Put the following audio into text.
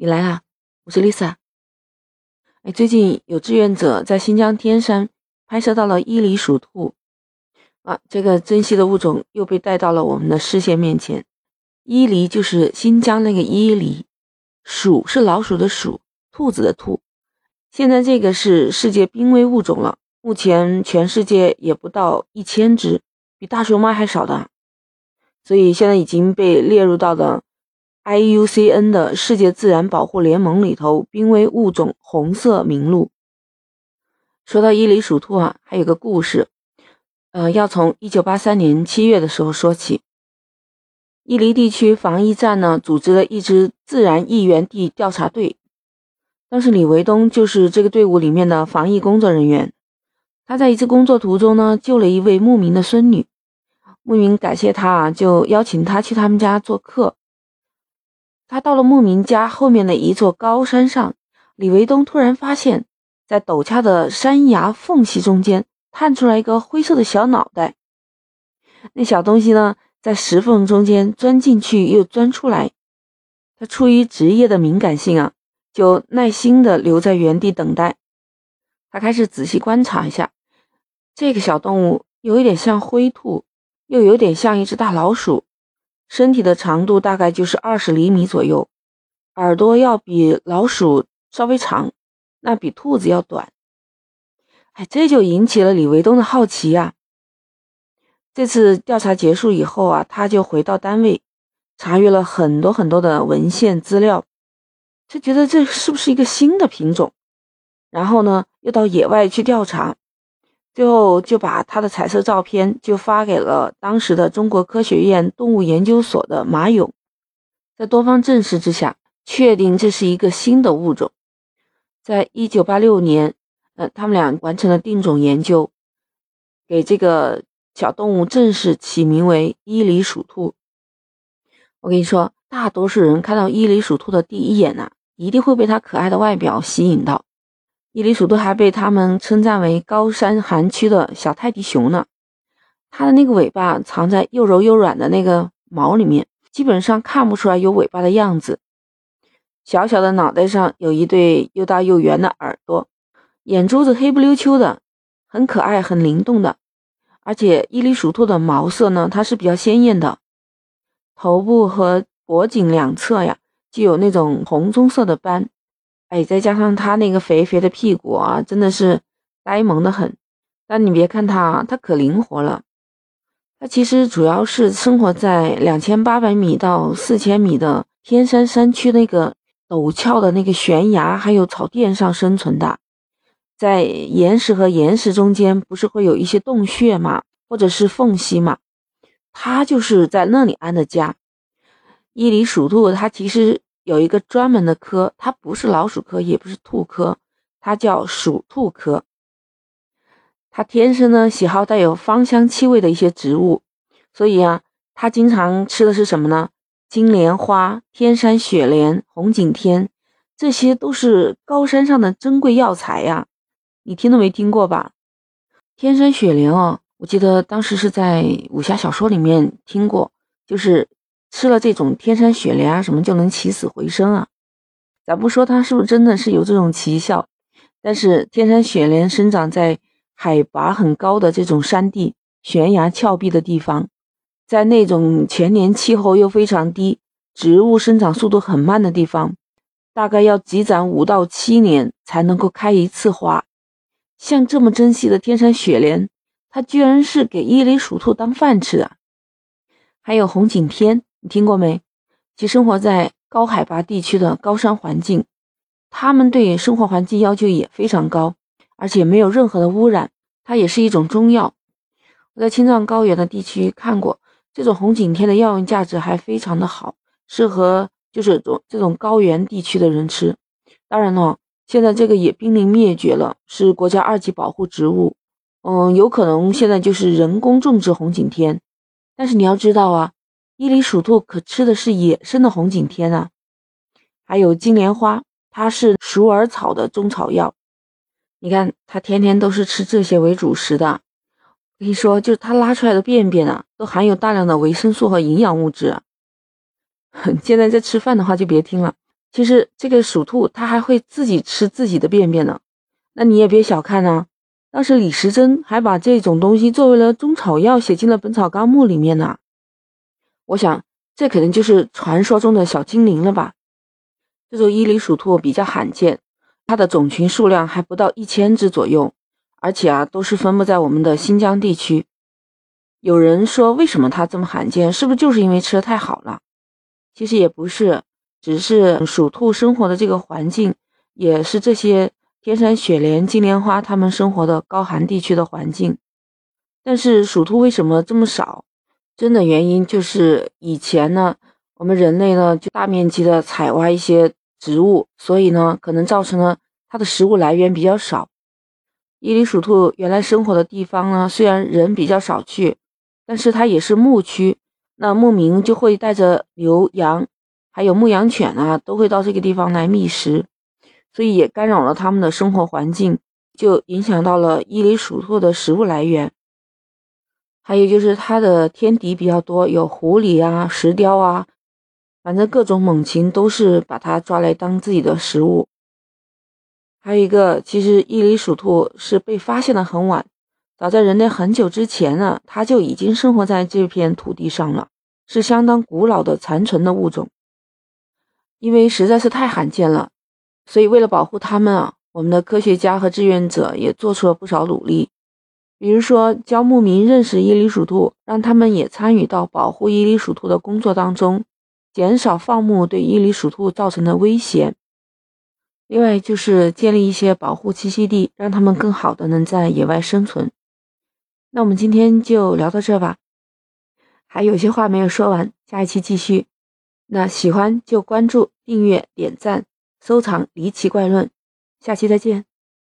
你来啦，我是 Lisa。哎，最近有志愿者在新疆天山拍摄到了伊犁鼠兔，啊，这个珍稀的物种又被带到了我们的视线面前。伊犁就是新疆那个伊犁，鼠是老鼠的鼠，兔子的兔。现在这个是世界濒危物种了，目前全世界也不到一千只，比大熊猫还少的，所以现在已经被列入到了。IUCN 的世界自然保护联盟里头，濒危物种红色名录。说到伊犁鼠兔啊，还有个故事，呃，要从1983年7月的时候说起。伊犁地区防疫站呢，组织了一支自然疫源地调查队，当时李维东就是这个队伍里面的防疫工作人员。他在一次工作途中呢，救了一位牧民的孙女，牧民感谢他啊，就邀请他去他们家做客。他到了牧民家后面的一座高山上，李维东突然发现，在陡峭的山崖缝隙中间探出来一个灰色的小脑袋。那小东西呢，在石缝中间钻进去又钻出来。他出于职业的敏感性啊，就耐心的留在原地等待。他开始仔细观察一下，这个小动物有一点像灰兔，又有点像一只大老鼠。身体的长度大概就是二十厘米左右，耳朵要比老鼠稍微长，那比兔子要短。哎，这就引起了李维东的好奇呀。这次调查结束以后啊，他就回到单位，查阅了很多很多的文献资料，他觉得这是不是一个新的品种？然后呢，又到野外去调查。最后就把他的彩色照片就发给了当时的中国科学院动物研究所的马勇，在多方证实之下，确定这是一个新的物种。在一九八六年，呃，他们俩完成了定种研究，给这个小动物正式起名为伊犁鼠兔。我跟你说，大多数人看到伊犁鼠兔的第一眼呐，一定会被它可爱的外表吸引到。伊犁鼠兔还被他们称赞为高山寒区的小泰迪熊呢。它的那个尾巴藏在又柔又软的那个毛里面，基本上看不出来有尾巴的样子。小小的脑袋上有一对又大又圆的耳朵，眼珠子黑不溜秋的，很可爱，很灵动的。而且伊犁鼠兔的毛色呢，它是比较鲜艳的，头部和脖颈两侧呀，就有那种红棕色的斑。哎，再加上它那个肥肥的屁股啊，真的是呆萌的很。但你别看它，它可灵活了。它其实主要是生活在两千八百米到四千米的天山山区那个陡峭的那个悬崖还有草甸上生存的。在岩石和岩石中间，不是会有一些洞穴嘛，或者是缝隙嘛？它就是在那里安的家。伊犁鼠兔，它其实。有一个专门的科，它不是老鼠科，也不是兔科，它叫鼠兔科。它天生呢喜好带有芳香气味的一些植物，所以啊，它经常吃的是什么呢？金莲花、天山雪莲、红景天，这些都是高山上的珍贵药材呀。你听都没听过吧？天山雪莲哦，我记得当时是在武侠小说里面听过，就是。吃了这种天山雪莲啊，什么就能起死回生啊？咱不说它是不是真的是有这种奇效，但是天山雪莲生长在海拔很高的这种山地、悬崖峭壁的地方，在那种全年气候又非常低、植物生长速度很慢的地方，大概要积攒五到七年才能够开一次花。像这么珍惜的天山雪莲，它居然是给伊犁鼠兔当饭吃的。还有红景天。你听过没？其生活在高海拔地区的高山环境，它们对生活环境要求也非常高，而且没有任何的污染。它也是一种中药。我在青藏高原的地区看过，这种红景天的药用价值还非常的好，适合就是种这种高原地区的人吃。当然了，现在这个也濒临灭绝了，是国家二级保护植物。嗯，有可能现在就是人工种植红景天，但是你要知道啊。伊犁鼠兔可吃的是野生的红景天啊，还有金莲花，它是鼠耳草的中草药。你看，它天天都是吃这些为主食的。我跟你说，就是它拉出来的便便啊，都含有大量的维生素和营养物质。现在在吃饭的话就别听了，其实这个鼠兔它还会自己吃自己的便便呢。那你也别小看呢，当时李时珍还把这种东西作为了中草药写进了《本草纲目》里面呢。我想这可能就是传说中的小精灵了吧。这种伊犁鼠兔比较罕见，它的种群数量还不到一千只左右，而且啊都是分布在我们的新疆地区。有人说，为什么它这么罕见？是不是就是因为吃的太好了？其实也不是，只是鼠兔生活的这个环境，也是这些天山雪莲、金莲花它们生活的高寒地区的环境。但是鼠兔为什么这么少？真的原因就是以前呢，我们人类呢就大面积的采挖一些植物，所以呢可能造成了它的食物来源比较少。伊犁鼠兔原来生活的地方呢，虽然人比较少去，但是它也是牧区。那牧民就会带着牛羊，还有牧羊犬啊，都会到这个地方来觅食，所以也干扰了他们的生活环境，就影响到了伊犁鼠兔的食物来源。还有就是它的天敌比较多，有狐狸啊、石雕啊，反正各种猛禽都是把它抓来当自己的食物。还有一个，其实伊犁鼠兔是被发现的很晚。早在人类很久之前呢，它就已经生活在这片土地上了，是相当古老的残存的物种。因为实在是太罕见了，所以为了保护它们啊，我们的科学家和志愿者也做出了不少努力。比如说，教牧民认识伊犁鼠兔，让他们也参与到保护伊犁鼠兔的工作当中，减少放牧对伊犁鼠兔造成的威胁。另外，就是建立一些保护栖息地，让它们更好的能在野外生存。那我们今天就聊到这吧，还有些话没有说完，下一期继续。那喜欢就关注、订阅、点赞、收藏《离奇怪论》，下期再见。